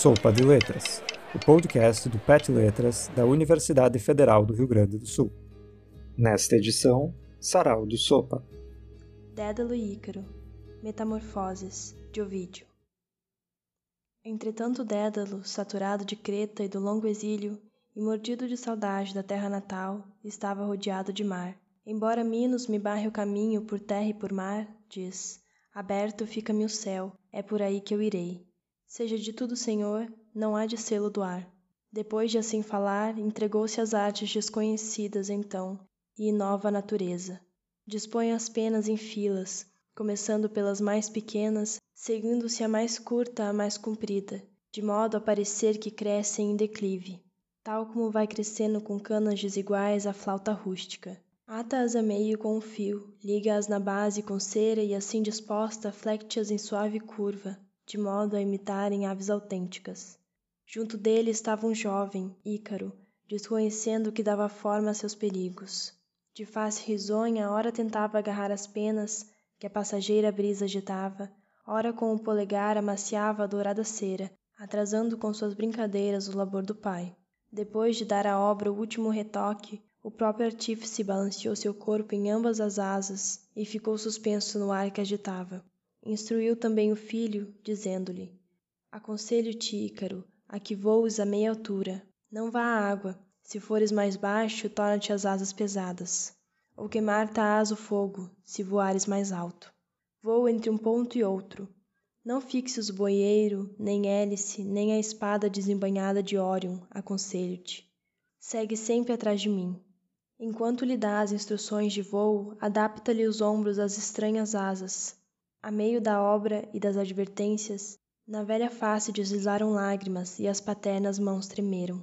Sopa de Letras, o podcast do PET Letras da Universidade Federal do Rio Grande do Sul. Nesta edição, Sarau do Sopa. Dédalo e Ícaro, Metamorfoses, de Ovídio. Entretanto Dédalo, saturado de Creta e do longo exílio, e mordido de saudade da terra natal, estava rodeado de mar. Embora Minos me barre o caminho por terra e por mar, diz, aberto fica-me o céu, é por aí que eu irei. Seja de tudo Senhor, não há de sê-lo doar. Depois de assim falar, entregou-se às artes desconhecidas então, e inova a natureza. Dispõe as penas em filas, começando pelas mais pequenas, seguindo-se a mais curta à mais comprida, de modo a parecer que crescem em declive, tal como vai crescendo com canas desiguais a flauta rústica. Ata-as a meio com um fio, liga-as na base com cera e assim disposta flecte-as em suave curva, de modo a imitarem aves autênticas. Junto dele estava um jovem, Ícaro, desconhecendo que dava forma a seus perigos. De face risonha, ora tentava agarrar as penas que a passageira brisa agitava, ora com o polegar amaciava a dourada cera, atrasando com suas brincadeiras o labor do pai. Depois de dar à obra o último retoque, o próprio artífice balanceou seu corpo em ambas as asas e ficou suspenso no ar que agitava. Instruiu também o filho, dizendo-lhe: Aconselho-te, Ícaro, a que voes a meia altura. Não vá à água. Se fores mais baixo, torna-te as asas pesadas. Ou queimar-te-ás o fogo, se voares mais alto. Voa entre um ponto e outro. Não fixes o boieiro, nem hélice, nem a espada desembanhada de Órion, aconselho-te. Segue sempre atrás de mim. Enquanto lhe dás instruções de voo, adapta-lhe os ombros às estranhas asas, a meio da obra e das advertências, na velha face deslizaram lágrimas e as paternas mãos tremeram.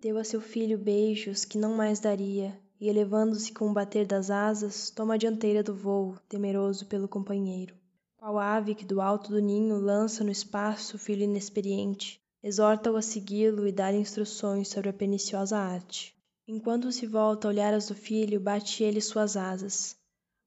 Deu a seu filho beijos que não mais daria, e elevando-se com o bater das asas, toma a dianteira do voo, temeroso pelo companheiro. Qual ave que do alto do ninho lança no espaço o filho inexperiente, exorta-o a segui-lo e dar instruções sobre a perniciosa arte. Enquanto se volta a olhar as do filho, bate ele suas asas.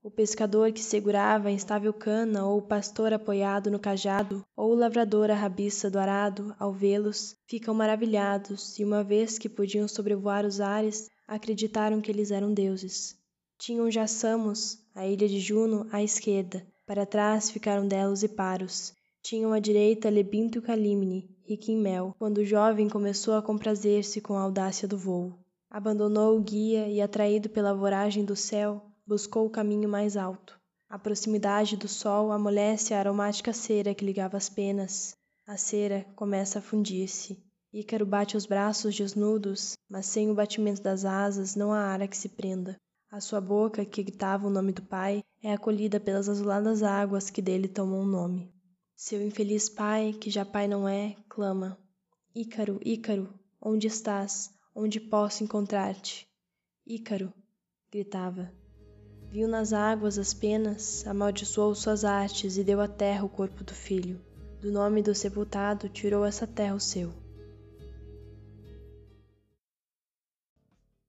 O pescador que segurava a instável cana, ou o pastor apoiado no cajado, ou o lavrador à rabiça do arado, ao vê-los, ficam maravilhados, e uma vez que podiam sobrevoar os ares, acreditaram que eles eram deuses. Tinham já Samos, a ilha de Juno, à esquerda, para trás ficaram Delos e Paros. Tinham à direita Lebinto e rica em mel, quando o jovem começou a comprazer-se com a audácia do voo. Abandonou o guia e, atraído pela voragem do céu, buscou o caminho mais alto. A proximidade do sol amolece a aromática cera que ligava as penas. A cera começa a fundir-se. Ícaro bate os braços desnudos, mas sem o batimento das asas não há ar a que se prenda. A sua boca, que gritava o nome do pai, é acolhida pelas azuladas águas que dele tomam o nome. Seu infeliz pai, que já pai não é, clama: Ícaro, Ícaro, onde estás? Onde posso encontrar-te? Ícaro, gritava. Viu nas águas as penas, amaldiçoou suas artes e deu à terra o corpo do filho. Do nome do sepultado tirou essa terra o seu.